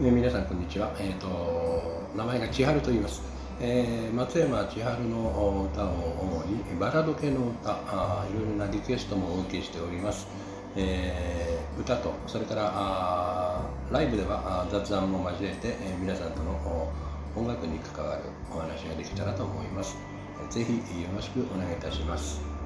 え皆さんこんにちは、えー、と名前が千春と言います、えー松山千春の歌を主にバラド系の歌あいろいろなリクエストもお受けしております、えー歌とそれからあライブでは雑談も交えて、えー皆さんとの音楽に関わるお話ができたらと思います。ぜひよろしくお願いいたします。